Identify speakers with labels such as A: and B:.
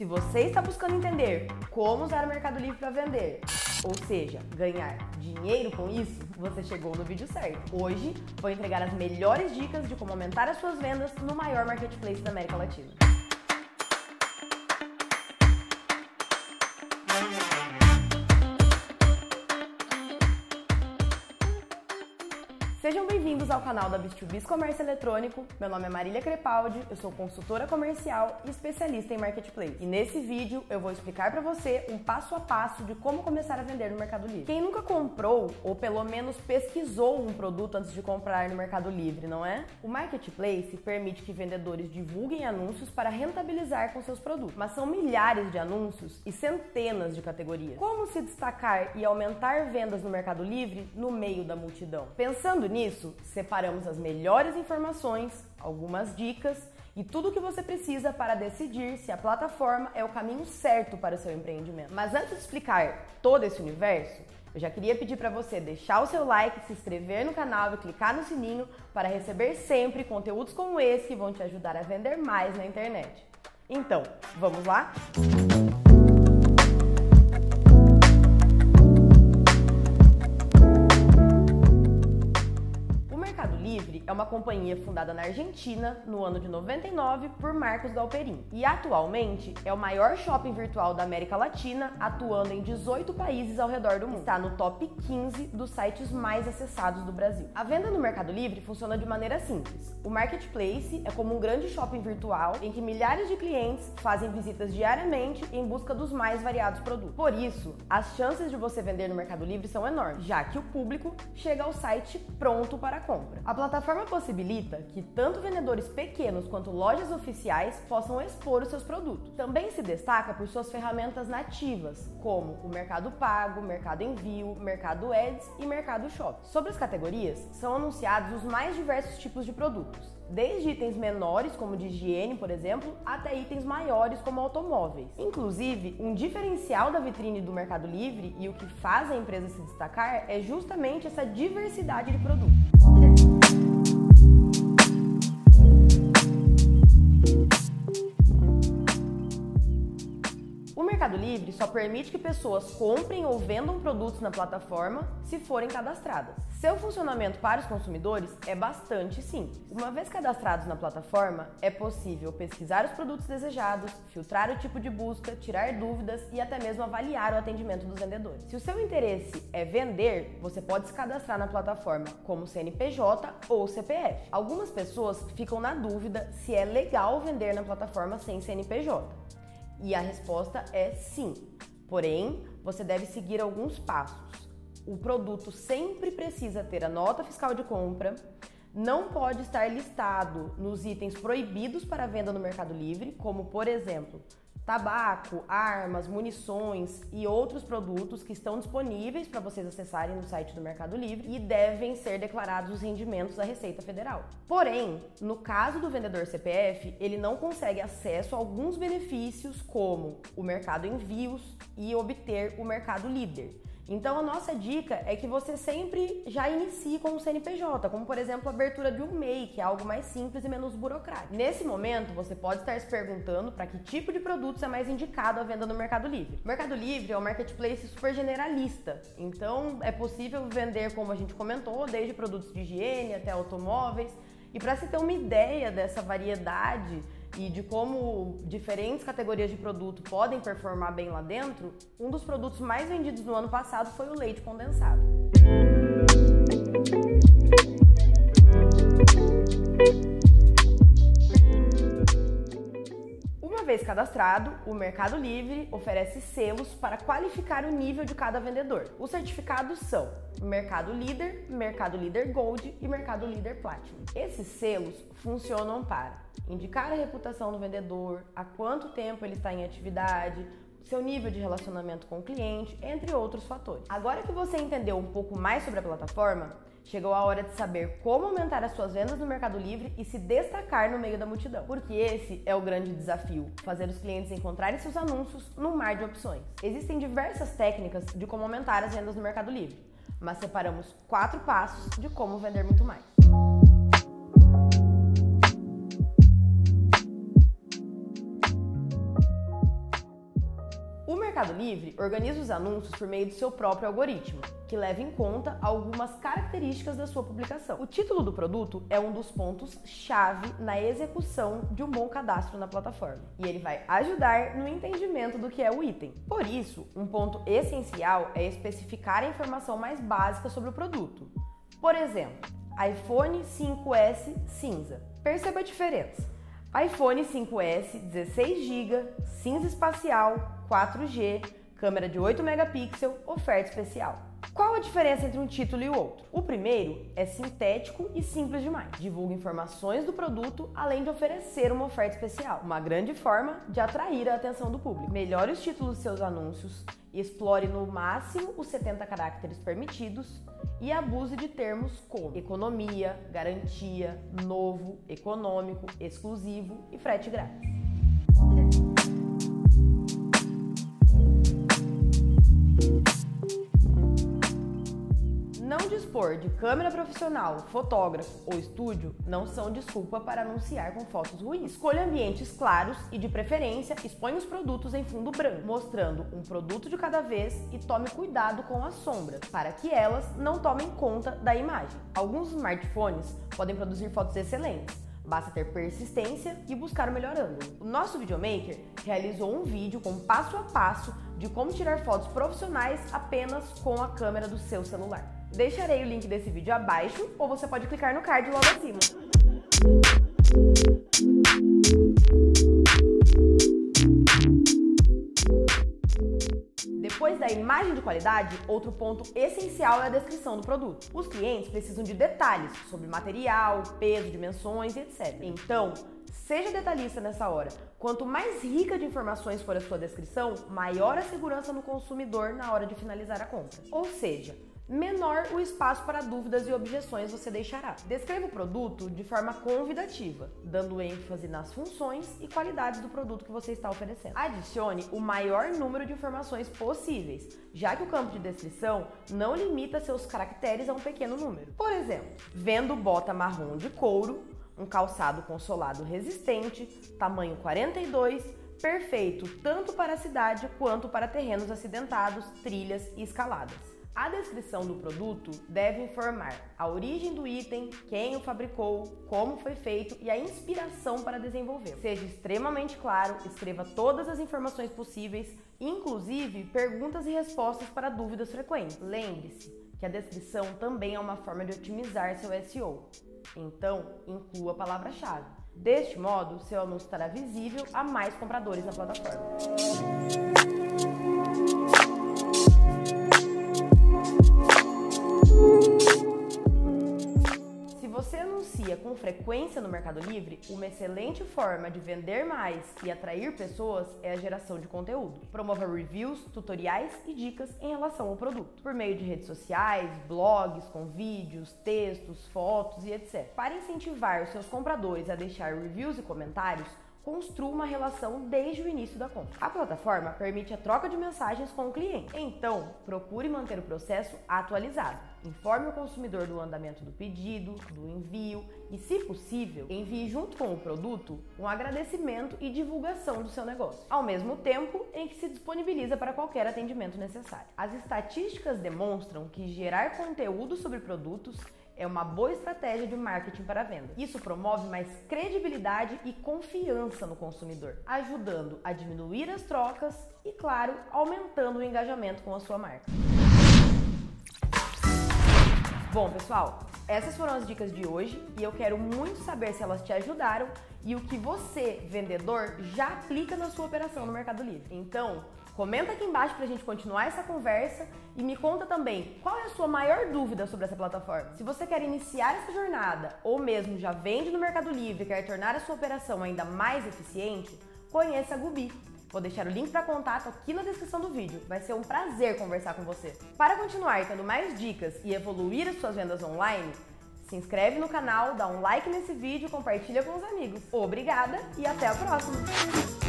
A: Se você está buscando entender como usar o Mercado Livre para vender, ou seja, ganhar dinheiro com isso, você chegou no vídeo certo. Hoje vou entregar as melhores dicas de como aumentar as suas vendas no maior marketplace da América Latina. Sejam bem-vindos ao canal da Bis2Bis Comércio Eletrônico. Meu nome é Marília Crepaldi, eu sou consultora comercial e especialista em marketplace. E nesse vídeo eu vou explicar para você um passo a passo de como começar a vender no Mercado Livre. Quem nunca comprou ou pelo menos pesquisou um produto antes de comprar no Mercado Livre, não é? O marketplace permite que vendedores divulguem anúncios para rentabilizar com seus produtos, mas são milhares de anúncios e centenas de categorias. Como se destacar e aumentar vendas no Mercado Livre no meio da multidão? Pensando nisso, separamos as melhores informações, algumas dicas e tudo o que você precisa para decidir se a plataforma é o caminho certo para o seu empreendimento. Mas antes de explicar todo esse universo, eu já queria pedir para você deixar o seu like, se inscrever no canal e clicar no sininho para receber sempre conteúdos como esse que vão te ajudar a vender mais na internet. Então, vamos lá? Música é uma companhia fundada na Argentina no ano de 99 por Marcos Galperin e atualmente é o maior shopping virtual da América Latina, atuando em 18 países ao redor do mundo. Está no top 15 dos sites mais acessados do Brasil. A venda no Mercado Livre funciona de maneira simples. O marketplace é como um grande shopping virtual em que milhares de clientes fazem visitas diariamente em busca dos mais variados produtos. Por isso, as chances de você vender no Mercado Livre são enormes, já que o público chega ao site pronto para a compra. A plataforma plataforma possibilita que tanto vendedores pequenos quanto lojas oficiais possam expor os seus produtos. Também se destaca por suas ferramentas nativas, como o Mercado Pago, Mercado Envio, Mercado Ads e Mercado Shop. Sobre as categorias, são anunciados os mais diversos tipos de produtos, desde itens menores, como de higiene, por exemplo, até itens maiores, como automóveis. Inclusive, um diferencial da vitrine do Mercado Livre e o que faz a empresa se destacar é justamente essa diversidade de produtos. Mercado Livre só permite que pessoas comprem ou vendam produtos na plataforma se forem cadastradas. Seu funcionamento para os consumidores é bastante simples. Uma vez cadastrados na plataforma, é possível pesquisar os produtos desejados, filtrar o tipo de busca, tirar dúvidas e até mesmo avaliar o atendimento dos vendedores. Se o seu interesse é vender, você pode se cadastrar na plataforma como CNPJ ou CPF. Algumas pessoas ficam na dúvida se é legal vender na plataforma sem CNPJ. E a resposta é sim. Porém, você deve seguir alguns passos. O produto sempre precisa ter a nota fiscal de compra, não pode estar listado nos itens proibidos para venda no Mercado Livre, como por exemplo, tabaco, armas, munições e outros produtos que estão disponíveis para vocês acessarem no site do Mercado Livre e devem ser declarados os rendimentos à Receita Federal. Porém, no caso do vendedor CPF, ele não consegue acesso a alguns benefícios como o mercado envios e obter o mercado líder. Então a nossa dica é que você sempre já inicie com o CNPJ, como por exemplo a abertura de um MEI, que é algo mais simples e menos burocrático. Nesse momento, você pode estar se perguntando para que tipo de produtos é mais indicado à venda no Mercado Livre. O Mercado Livre é um marketplace super generalista, então é possível vender, como a gente comentou, desde produtos de higiene até automóveis. E para se ter uma ideia dessa variedade e de como diferentes categorias de produto podem performar bem lá dentro, um dos produtos mais vendidos no ano passado foi o leite condensado. Vez cadastrado, o Mercado Livre oferece selos para qualificar o nível de cada vendedor. Os certificados são Mercado Líder, Mercado Líder Gold e Mercado Líder Platinum. Esses selos funcionam para indicar a reputação do vendedor, há quanto tempo ele está em atividade, seu nível de relacionamento com o cliente, entre outros fatores. Agora que você entendeu um pouco mais sobre a plataforma, chegou a hora de saber como aumentar as suas vendas no Mercado Livre e se destacar no meio da multidão. Porque esse é o grande desafio: fazer os clientes encontrarem seus anúncios no mar de opções. Existem diversas técnicas de como aumentar as vendas no Mercado Livre, mas separamos quatro passos de como vender muito mais. Mercado Livre organiza os anúncios por meio do seu próprio algoritmo, que leva em conta algumas características da sua publicação. O título do produto é um dos pontos-chave na execução de um bom cadastro na plataforma, e ele vai ajudar no entendimento do que é o item. Por isso, um ponto essencial é especificar a informação mais básica sobre o produto. Por exemplo, iPhone 5S cinza. Perceba a diferença iPhone 5S 16GB, cinza espacial, 4G, câmera de 8 megapixels, oferta especial. Qual a diferença entre um título e o outro? O primeiro é sintético e simples demais. Divulga informações do produto além de oferecer uma oferta especial, uma grande forma de atrair a atenção do público. Melhore os títulos de seus anúncios, explore no máximo os 70 caracteres permitidos e abuse de termos como economia, garantia, novo, econômico, exclusivo e frete grátis. Dispor de câmera profissional, fotógrafo ou estúdio não são desculpa para anunciar com fotos ruins. Escolha ambientes claros e, de preferência, exponha os produtos em fundo branco, mostrando um produto de cada vez e tome cuidado com as sombras, para que elas não tomem conta da imagem. Alguns smartphones podem produzir fotos excelentes, Basta ter persistência e buscar o melhor ângulo. O nosso videomaker realizou um vídeo com passo a passo de como tirar fotos profissionais apenas com a câmera do seu celular. Deixarei o link desse vídeo abaixo ou você pode clicar no card logo acima. Depois da imagem de qualidade, outro ponto essencial é a descrição do produto. Os clientes precisam de detalhes sobre material, peso, dimensões e etc. Então, seja detalhista nessa hora. Quanto mais rica de informações for a sua descrição, maior a segurança no consumidor na hora de finalizar a compra. Ou seja, menor o espaço para dúvidas e objeções você deixará. Descreva o produto de forma convidativa, dando ênfase nas funções e qualidades do produto que você está oferecendo. Adicione o maior número de informações possíveis, já que o campo de descrição não limita seus caracteres a um pequeno número. Por exemplo, vendo bota marrom de couro, um calçado consolado resistente, tamanho 42, perfeito tanto para a cidade quanto para terrenos acidentados, trilhas e escaladas. A descrição do produto deve informar a origem do item, quem o fabricou, como foi feito e a inspiração para desenvolvê-lo. Seja extremamente claro, escreva todas as informações possíveis, inclusive perguntas e respostas para dúvidas frequentes. Lembre-se que a descrição também é uma forma de otimizar seu SEO. Então, inclua a palavra-chave. Deste modo, seu anúncio estará visível a mais compradores na plataforma. Frequência no Mercado Livre, uma excelente forma de vender mais e atrair pessoas é a geração de conteúdo. Promova reviews, tutoriais e dicas em relação ao produto, por meio de redes sociais, blogs com vídeos, textos, fotos e etc. Para incentivar os seus compradores a deixar reviews e comentários, construa uma relação desde o início da compra. A plataforma permite a troca de mensagens com o cliente, então procure manter o processo atualizado. Informe o consumidor do andamento do pedido, do envio e, se possível, envie junto com o produto um agradecimento e divulgação do seu negócio, ao mesmo tempo em que se disponibiliza para qualquer atendimento necessário. As estatísticas demonstram que gerar conteúdo sobre produtos é uma boa estratégia de marketing para venda. Isso promove mais credibilidade e confiança no consumidor, ajudando a diminuir as trocas e, claro, aumentando o engajamento com a sua marca. Bom, pessoal, essas foram as dicas de hoje e eu quero muito saber se elas te ajudaram e o que você, vendedor, já aplica na sua operação no Mercado Livre. Então, Comenta aqui embaixo para a gente continuar essa conversa e me conta também qual é a sua maior dúvida sobre essa plataforma. Se você quer iniciar essa jornada ou mesmo já vende no Mercado Livre e quer tornar a sua operação ainda mais eficiente, conheça a Gubi. Vou deixar o link para contato aqui na descrição do vídeo. Vai ser um prazer conversar com você. Para continuar tendo mais dicas e evoluir as suas vendas online, se inscreve no canal, dá um like nesse vídeo, compartilha com os amigos. Obrigada e até a próxima!